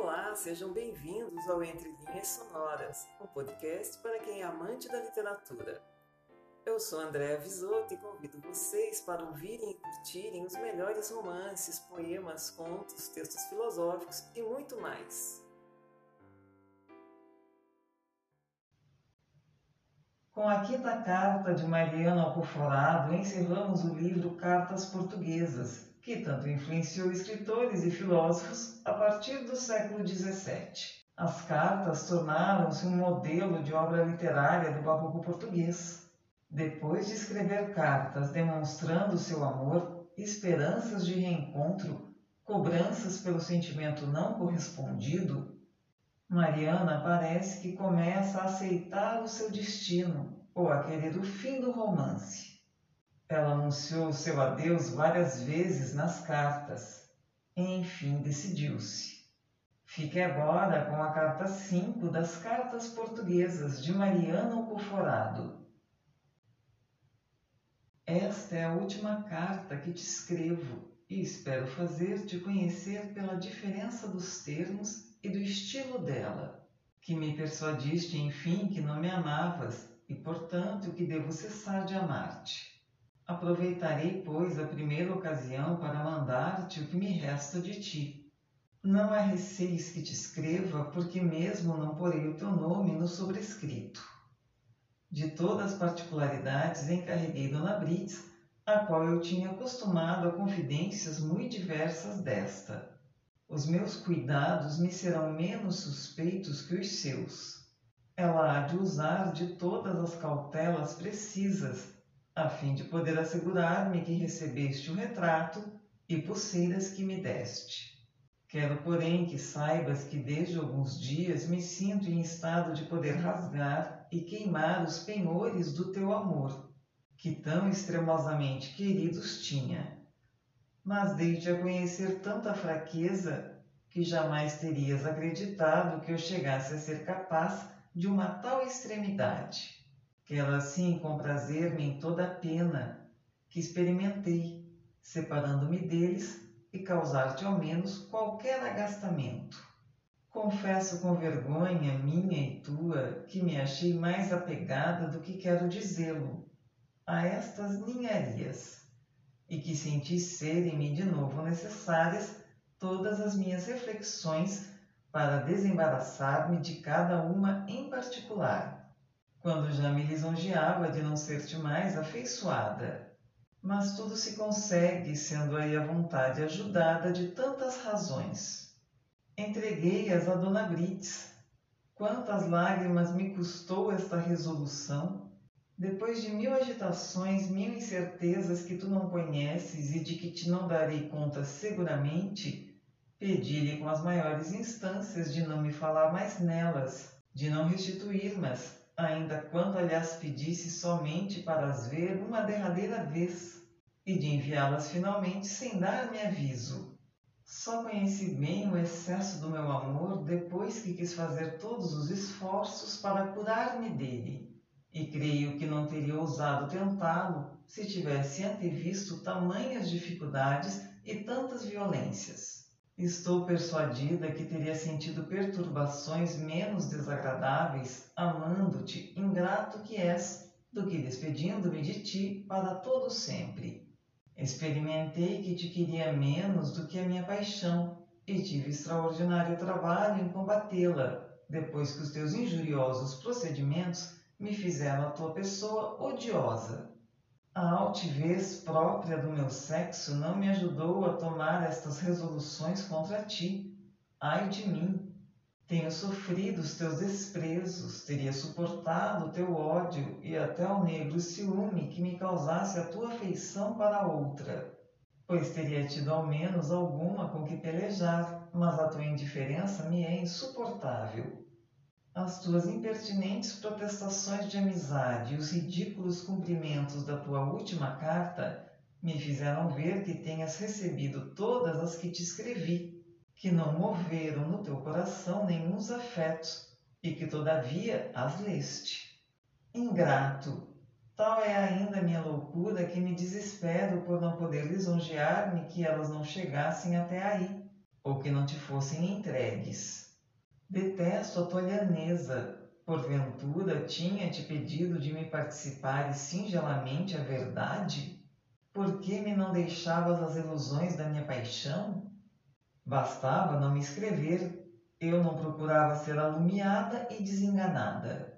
Olá, sejam bem-vindos ao Entre Linhas Sonoras, um podcast para quem é amante da literatura. Eu sou Andréa Visoto e convido vocês para ouvirem e curtirem os melhores romances, poemas, contos, textos filosóficos e muito mais. Com a quinta carta de Mariana Alcoforado, encerramos o livro Cartas Portuguesas, que tanto influenciou escritores e filósofos a partir do século XVII. As cartas tornaram-se um modelo de obra literária do barroco português. Depois de escrever cartas demonstrando seu amor, esperanças de reencontro, cobranças pelo sentimento não correspondido, Mariana parece que começa a aceitar o seu destino ou a querer o fim do romance. Ela anunciou seu adeus várias vezes nas cartas. Enfim, decidiu-se. Fique agora com a carta 5 das Cartas Portuguesas de Mariano Coforado. Esta é a última carta que te escrevo e espero fazer-te conhecer pela diferença dos termos e do estilo dela, que me persuadiste, enfim, que não me amavas e, portanto, que devo cessar de amar-te. Aproveitarei, pois, a primeira ocasião para mandar-te o que me resta de ti. Não há receis que te escreva, porque mesmo não porei o teu nome no sobrescrito. De todas as particularidades encarreguei Dona Brits, a qual eu tinha acostumado a confidências muito diversas desta. Os meus cuidados me serão menos suspeitos que os seus. Ela há de usar de todas as cautelas precisas a fim de poder assegurar-me que recebeste o retrato e pulseiras que me deste. Quero, porém, que saibas que desde alguns dias me sinto em estado de poder rasgar e queimar os penhores do teu amor, que tão extremosamente queridos tinha. Mas dei-te a conhecer tanta fraqueza que jamais terias acreditado que eu chegasse a ser capaz de uma tal extremidade. Quero assim comprazer-me em toda a pena que experimentei, separando-me deles e causar-te ao menos qualquer agastamento. Confesso com vergonha minha e tua que me achei mais apegada do que quero dizê-lo a estas ninharias e que senti serem-me de novo necessárias todas as minhas reflexões para desembaraçar-me de cada uma em particular quando já me lisonjeava de não ser-te mais afeiçoada. Mas tudo se consegue sendo aí a vontade ajudada de tantas razões. Entreguei-as a Dona Brits. Quantas lágrimas me custou esta resolução? Depois de mil agitações, mil incertezas que tu não conheces e de que te não darei conta seguramente, pedi-lhe com as maiores instâncias de não me falar mais nelas, de não restituir-mas, ainda quando aliás pedisse somente para as ver uma derradeira vez, e de enviá-las finalmente sem dar-me aviso. Só conheci bem o excesso do meu amor depois que quis fazer todos os esforços para curar-me dele, e creio que não teria ousado tentá-lo se tivesse antevisto tamanhas dificuldades e tantas violências. Estou persuadida que teria sentido perturbações menos desagradáveis amando-te, ingrato que és, do que despedindo-me de ti para todo sempre. Experimentei que te queria menos do que a minha paixão e tive extraordinário trabalho em combatê-la, depois que os teus injuriosos procedimentos me fizeram a tua pessoa odiosa. A altivez própria do meu sexo não me ajudou a tomar estas resoluções contra ti. Ai de mim! Tenho sofrido os teus desprezos, teria suportado o teu ódio e até o negro ciúme que me causasse a tua afeição para outra, pois teria tido ao menos alguma com que pelejar, mas a tua indiferença me é insuportável. As tuas impertinentes protestações de amizade e os ridículos cumprimentos da tua última carta me fizeram ver que tenhas recebido todas as que te escrevi, que não moveram no teu coração nenhuns afetos e que todavia as leste. Ingrato, tal é ainda minha loucura que me desespero por não poder lisonjear-me que elas não chegassem até aí ou que não te fossem entregues. Detesto a tua lhaneza. Porventura tinha-te pedido de me participares singelamente a verdade? Por que me não deixavas as ilusões da minha paixão? Bastava não me escrever, eu não procurava ser alumiada e desenganada.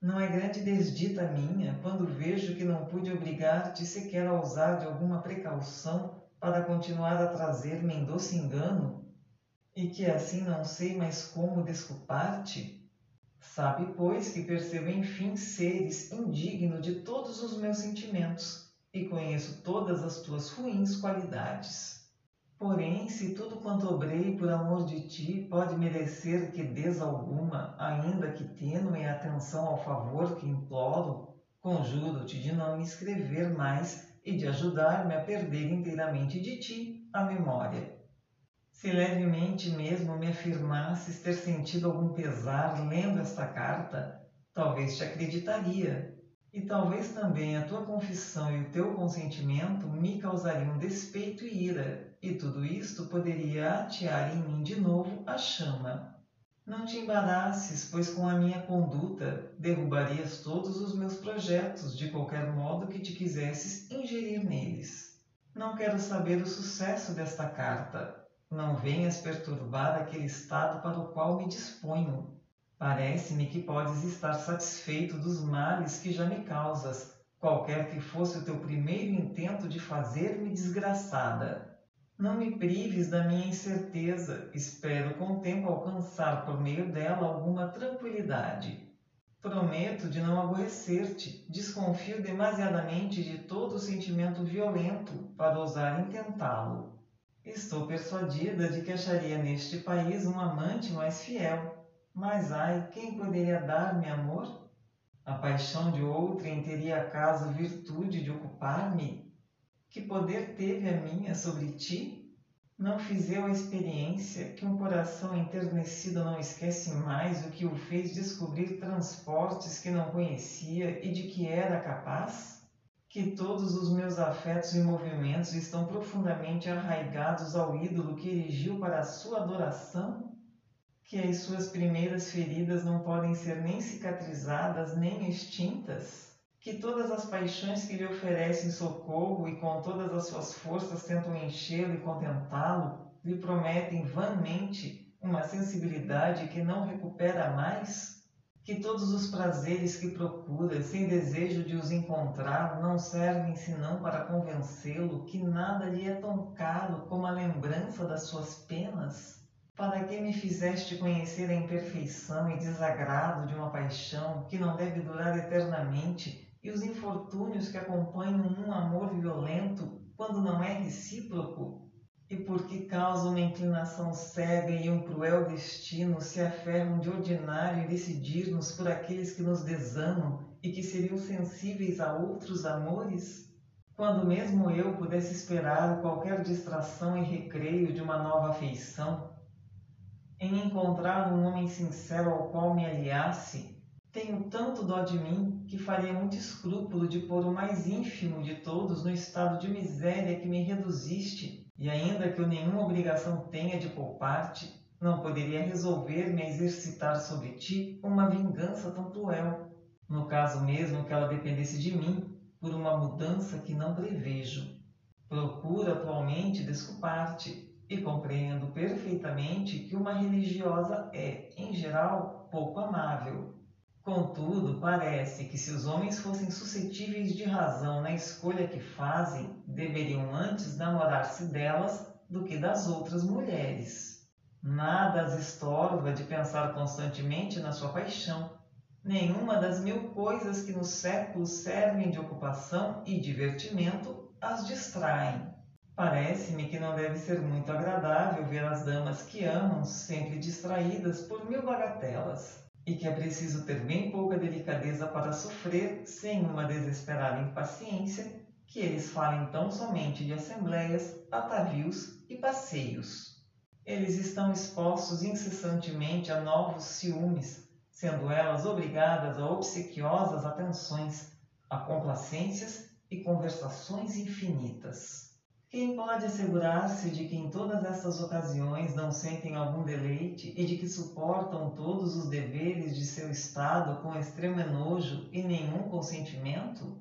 Não é grande desdita minha quando vejo que não pude obrigar-te sequer a usar de alguma precaução para continuar a trazer-me em doce engano, e que assim não sei mais como desculpar-te? Sabe, pois, que percebo enfim seres indigno de todos os meus sentimentos e conheço todas as tuas ruins qualidades. Porém, se tudo quanto obrei por amor de ti pode merecer que des alguma, ainda que tênue atenção ao favor que imploro, conjuro-te de não me escrever mais e de ajudar-me a perder inteiramente de ti a memória. Se levemente mesmo me afirmasses ter sentido algum pesar lendo esta carta, talvez te acreditaria, e talvez também a tua confissão e o teu consentimento me causariam despeito e ira, e tudo isto poderia atear em mim de novo a chama. Não te embaraçes, pois com a minha conduta derrubarias todos os meus projetos de qualquer modo que te quisesses ingerir neles. Não quero saber o sucesso desta carta. Não venhas perturbar aquele estado para o qual me disponho Parece-me que podes estar satisfeito dos males que já me causas, qualquer que fosse o teu primeiro intento de fazer-me desgraçada. Não me prives da minha incerteza, espero com o tempo alcançar por meio dela alguma tranquilidade. Prometo de não aborrecer-te, desconfio demasiadamente de todo sentimento violento para ousar intentá-lo. Estou persuadida de que acharia neste país um amante mais fiel, mas ai, quem poderia dar-me amor? A paixão de outrem teria acaso virtude de ocupar-me? Que poder teve a minha sobre ti? Não fiz eu a experiência que um coração enternecido não esquece mais o que o fez descobrir transportes que não conhecia e de que era capaz? Que todos os meus afetos e movimentos estão profundamente arraigados ao ídolo que erigiu para a sua adoração? que as suas primeiras feridas não podem ser nem cicatrizadas nem extintas? Que todas as paixões que lhe oferecem socorro e com todas as suas forças tentam enchê-lo e contentá-lo, lhe prometem vanmente uma sensibilidade que não recupera mais? Que todos os prazeres que procura, sem desejo de os encontrar, não servem senão para convencê-lo que nada lhe é tão caro como a lembrança das suas penas? Para que me fizeste conhecer a imperfeição e desagrado de uma paixão que não deve durar eternamente e os infortúnios que acompanham um amor violento quando não é recíproco? E por que causa uma inclinação cega e um cruel destino se aferram de ordinário em decidir-nos por aqueles que nos desamam e que seriam sensíveis a outros amores? Quando mesmo eu pudesse esperar qualquer distração e recreio de uma nova afeição, em encontrar um homem sincero ao qual me aliasse, tenho tanto dó de mim que faria muito escrúpulo de pôr o mais ínfimo de todos no estado de miséria que me reduziste, e ainda que eu nenhuma obrigação tenha de poupar-te, não poderia resolver-me a exercitar sobre ti uma vingança tão cruel, no caso mesmo que ela dependesse de mim, por uma mudança que não prevejo. Procuro atualmente desculpar-te, e compreendo perfeitamente que uma religiosa é, em geral, pouco amável. Contudo, parece que se os homens fossem suscetíveis de razão na escolha que fazem, deveriam antes namorar-se delas do que das outras mulheres. Nada as estorva de pensar constantemente na sua paixão. Nenhuma das mil coisas que nos séculos servem de ocupação e divertimento as distraem. Parece-me que não deve ser muito agradável ver as damas que amam sempre distraídas por mil bagatelas, e que é preciso ter bem pouca delicadeza para sofrer, sem uma desesperada impaciência, que eles falem tão somente de assembleias, atavios e passeios. Eles estão expostos incessantemente a novos ciúmes, sendo elas obrigadas a obsequiosas atenções, a complacências e conversações infinitas. Quem pode assegurar-se de que em todas estas ocasiões não sentem algum deleite e de que suportam todos os deveres de seu estado com extremo enojo e nenhum consentimento?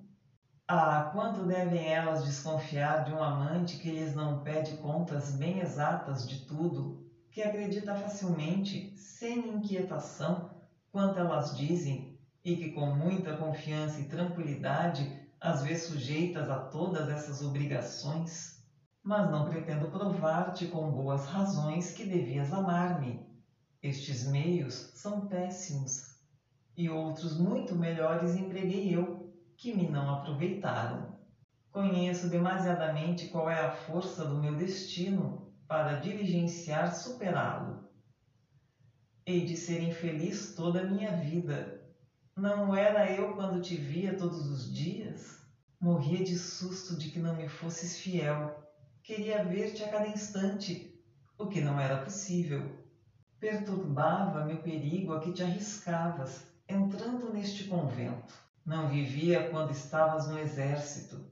Ah, quanto devem elas desconfiar de um amante que lhes não pede contas bem exatas de tudo, que acredita facilmente, sem inquietação, quanto elas dizem, e que com muita confiança e tranquilidade as vê sujeitas a todas essas obrigações? Mas não pretendo provar-te com boas razões que devias amar-me. Estes meios são péssimos, e outros muito melhores empreguei eu que me não aproveitaram. Conheço demasiadamente qual é a força do meu destino para diligenciar superá-lo. Hei de ser infeliz toda a minha vida. Não era eu quando te via todos os dias? Morria de susto de que não me fosses fiel. Queria ver-te a cada instante, o que não era possível. Perturbava-me o perigo a que te arriscavas, entrando neste convento. Não vivia quando estavas no exército.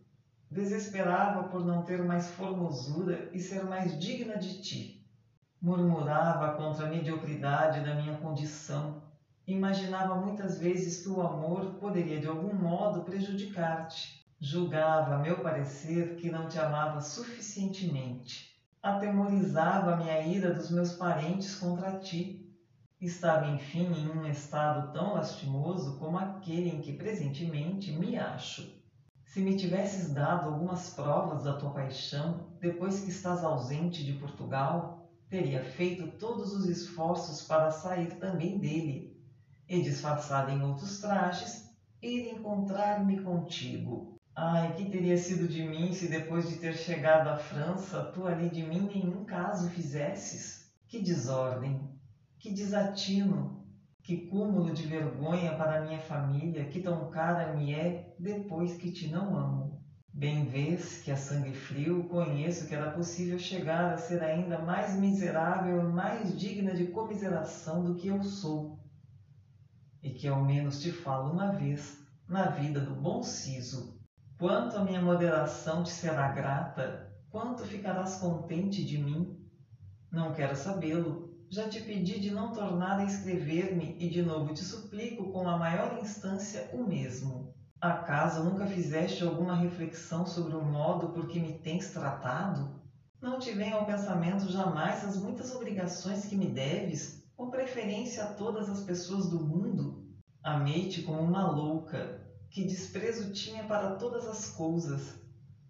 Desesperava por não ter mais formosura e ser mais digna de ti. Murmurava contra a mediocridade da minha condição. Imaginava muitas vezes que o amor poderia de algum modo prejudicar-te. Julgava, a meu parecer, que não te amava suficientemente. Atemorizava a minha ira dos meus parentes contra ti Estava, enfim, em um estado tão lastimoso como aquele em que presentemente me acho. Se me tivesses dado algumas provas da tua paixão, depois que estás ausente de Portugal, teria feito todos os esforços para sair também dele, e disfarçado em outros trajes, ir encontrar-me contigo. Ai, que teria sido de mim se depois de ter chegado à França, tu ali de mim nenhum caso fizesses? Que desordem! Que desatino, que cúmulo de vergonha para minha família, que tão cara me é depois que te não amo. Bem vês que a sangue frio conheço que era possível chegar a ser ainda mais miserável e mais digna de comiseração do que eu sou. E que ao menos te falo uma vez, na vida do bom siso. Quanto a minha moderação te será grata, quanto ficarás contente de mim, não quero sabê-lo, já te pedi de não tornar a escrever-me e de novo te suplico com a maior instância o mesmo. Acaso nunca fizeste alguma reflexão sobre o modo por que me tens tratado? Não te vem ao pensamento jamais as muitas obrigações que me deves, com preferência a todas as pessoas do mundo? Amei-te como uma louca, que desprezo tinha para todas as coisas.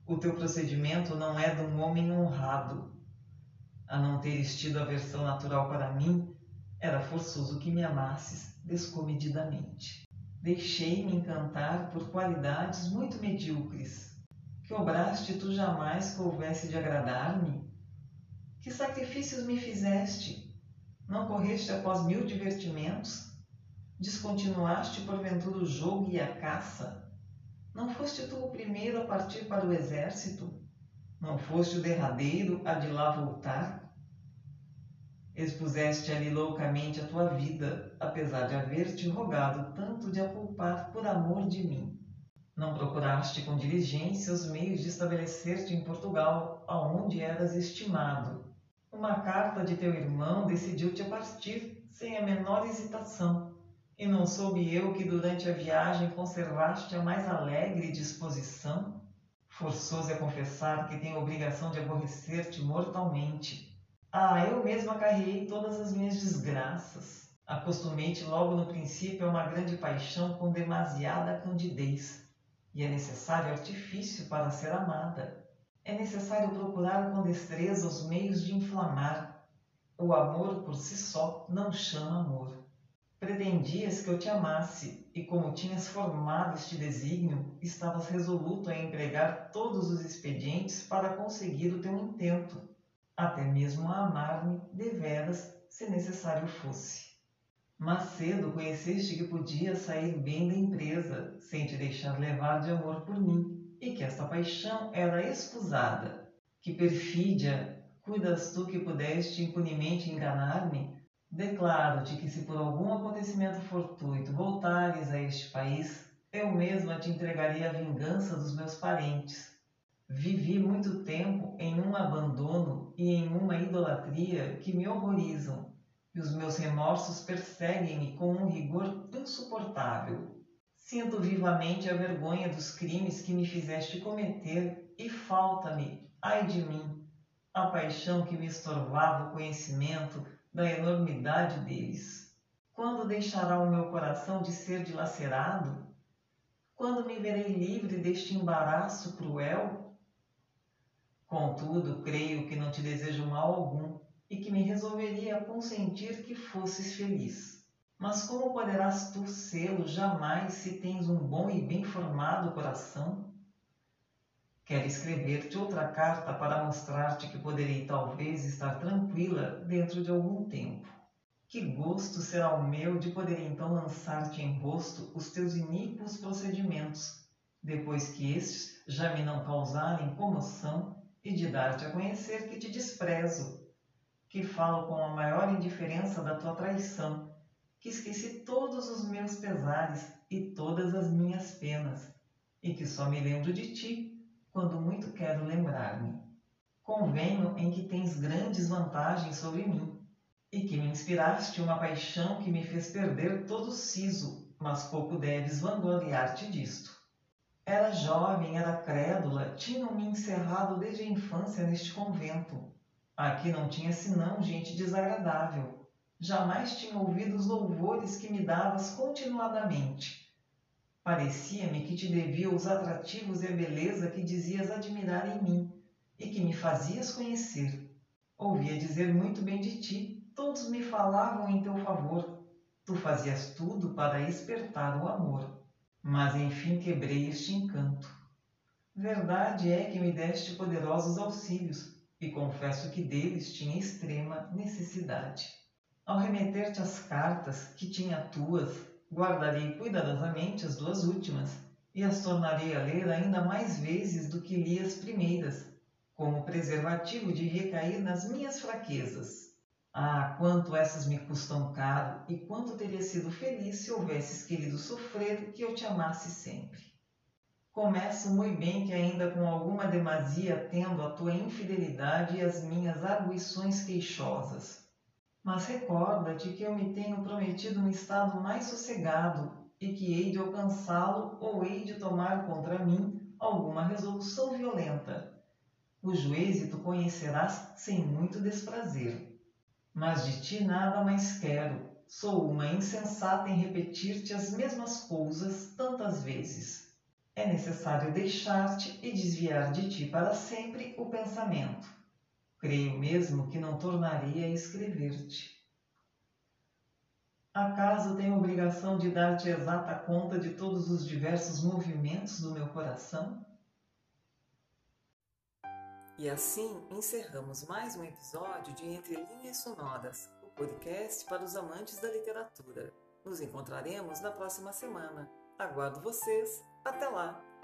O teu procedimento não é de um homem honrado, a não teres tido aversão natural para mim, era forçoso que me amasses descomedidamente. Deixei-me encantar por qualidades muito medíocres. Que obraste tu jamais que houvesse de agradar-me? Que sacrifícios me fizeste? Não correste após mil divertimentos? Descontinuaste porventura o jogo e a caça? Não foste tu o primeiro a partir para o exército? Não foste o derradeiro a de lá voltar? Expuseste ali loucamente a tua vida, apesar de haver-te rogado tanto de a poupar por amor de mim. Não procuraste com diligência os meios de estabelecer-te em Portugal, aonde eras estimado. Uma carta de teu irmão decidiu-te a partir, sem a menor hesitação, e não soube eu que durante a viagem conservaste a mais alegre disposição? Forçoso é confessar que tenho obrigação de aborrecer-te mortalmente. Ah, eu mesma carreguei todas as minhas desgraças. Acostumei-te logo no princípio a uma grande paixão com demasiada candidez. E é necessário artifício para ser amada. É necessário procurar com destreza os meios de inflamar. O amor por si só não chama amor. Pretendias que eu te amasse, e como tinhas formado este desígnio, estavas resoluto a empregar todos os expedientes para conseguir o teu intento, até mesmo a amar-me deveras, se necessário fosse. Mas cedo conheceste que podia sair bem da empresa, sem te deixar levar de amor por mim, e que esta paixão era escusada. Que perfídia, cuidas tu que pudeste impunemente enganar-me, Declaro-te que, se por algum acontecimento fortuito voltares a este país, eu mesma te entregaria a vingança dos meus parentes. Vivi muito tempo em um abandono e em uma idolatria que me horrorizam, e os meus remorsos perseguem-me com um rigor insuportável. Sinto vivamente a vergonha dos crimes que me fizeste cometer e falta-me, ai de mim, a paixão que me estorvava o conhecimento da enormidade deles. Quando deixará o meu coração de ser dilacerado? Quando me verei livre deste embaraço cruel? Contudo, creio que não te desejo mal algum e que me resolveria consentir que fosses feliz. Mas como poderás tu sê-lo jamais se tens um bom e bem formado coração? Quero escrever-te outra carta para mostrar-te que poderei talvez estar tranquila dentro de algum tempo. Que gosto será o meu de poder então lançar-te em rosto os teus iníquos procedimentos, depois que estes já me não causarem comoção e de dar-te a conhecer que te desprezo, que falo com a maior indiferença da tua traição, que esqueci todos os meus pesares e todas as minhas penas, e que só me lembro de ti quando muito quero lembrar-me. Convenho em que tens grandes vantagens sobre mim, e que me inspiraste uma paixão que me fez perder todo o siso, mas pouco deves vangloriar-te disto. Era jovem, era crédula, tinham-me encerrado desde a infância neste convento. Aqui não tinha senão gente desagradável. Jamais tinha ouvido os louvores que me davas continuadamente. Parecia-me que te devia os atrativos e a beleza que dizias admirar em mim e que me fazias conhecer. Ouvia dizer muito bem de ti, todos me falavam em teu favor. Tu fazias tudo para espertar o amor mas enfim quebrei este encanto. Verdade é que me deste poderosos auxílios, e confesso que deles tinha extrema necessidade. Ao remeter-te as cartas que tinha tuas, guardarei cuidadosamente as duas últimas, e as tornarei a ler ainda mais vezes do que li as primeiras, como preservativo de recair nas minhas fraquezas ah, quanto essas me custam caro e quanto teria sido feliz se houvesses querido sofrer que eu te amasse sempre. Começo muito bem que ainda com alguma demasia tendo a tua infidelidade e as minhas arguições queixosas. Mas recorda-te que eu me tenho prometido um estado mais sossegado e que hei de alcançá-lo ou hei de tomar contra mim alguma resolução violenta, cujo êxito conhecerás sem muito desprazer mas de ti nada mais quero. Sou uma insensata em repetir-te as mesmas coisas tantas vezes. É necessário deixar-te e desviar de ti para sempre o pensamento. Creio mesmo que não tornarei a escrever-te. Acaso tenho obrigação de dar-te exata conta de todos os diversos movimentos do meu coração? E assim encerramos mais um episódio de Entre Linhas Sonoras, o podcast para os amantes da literatura. Nos encontraremos na próxima semana. Aguardo vocês. Até lá!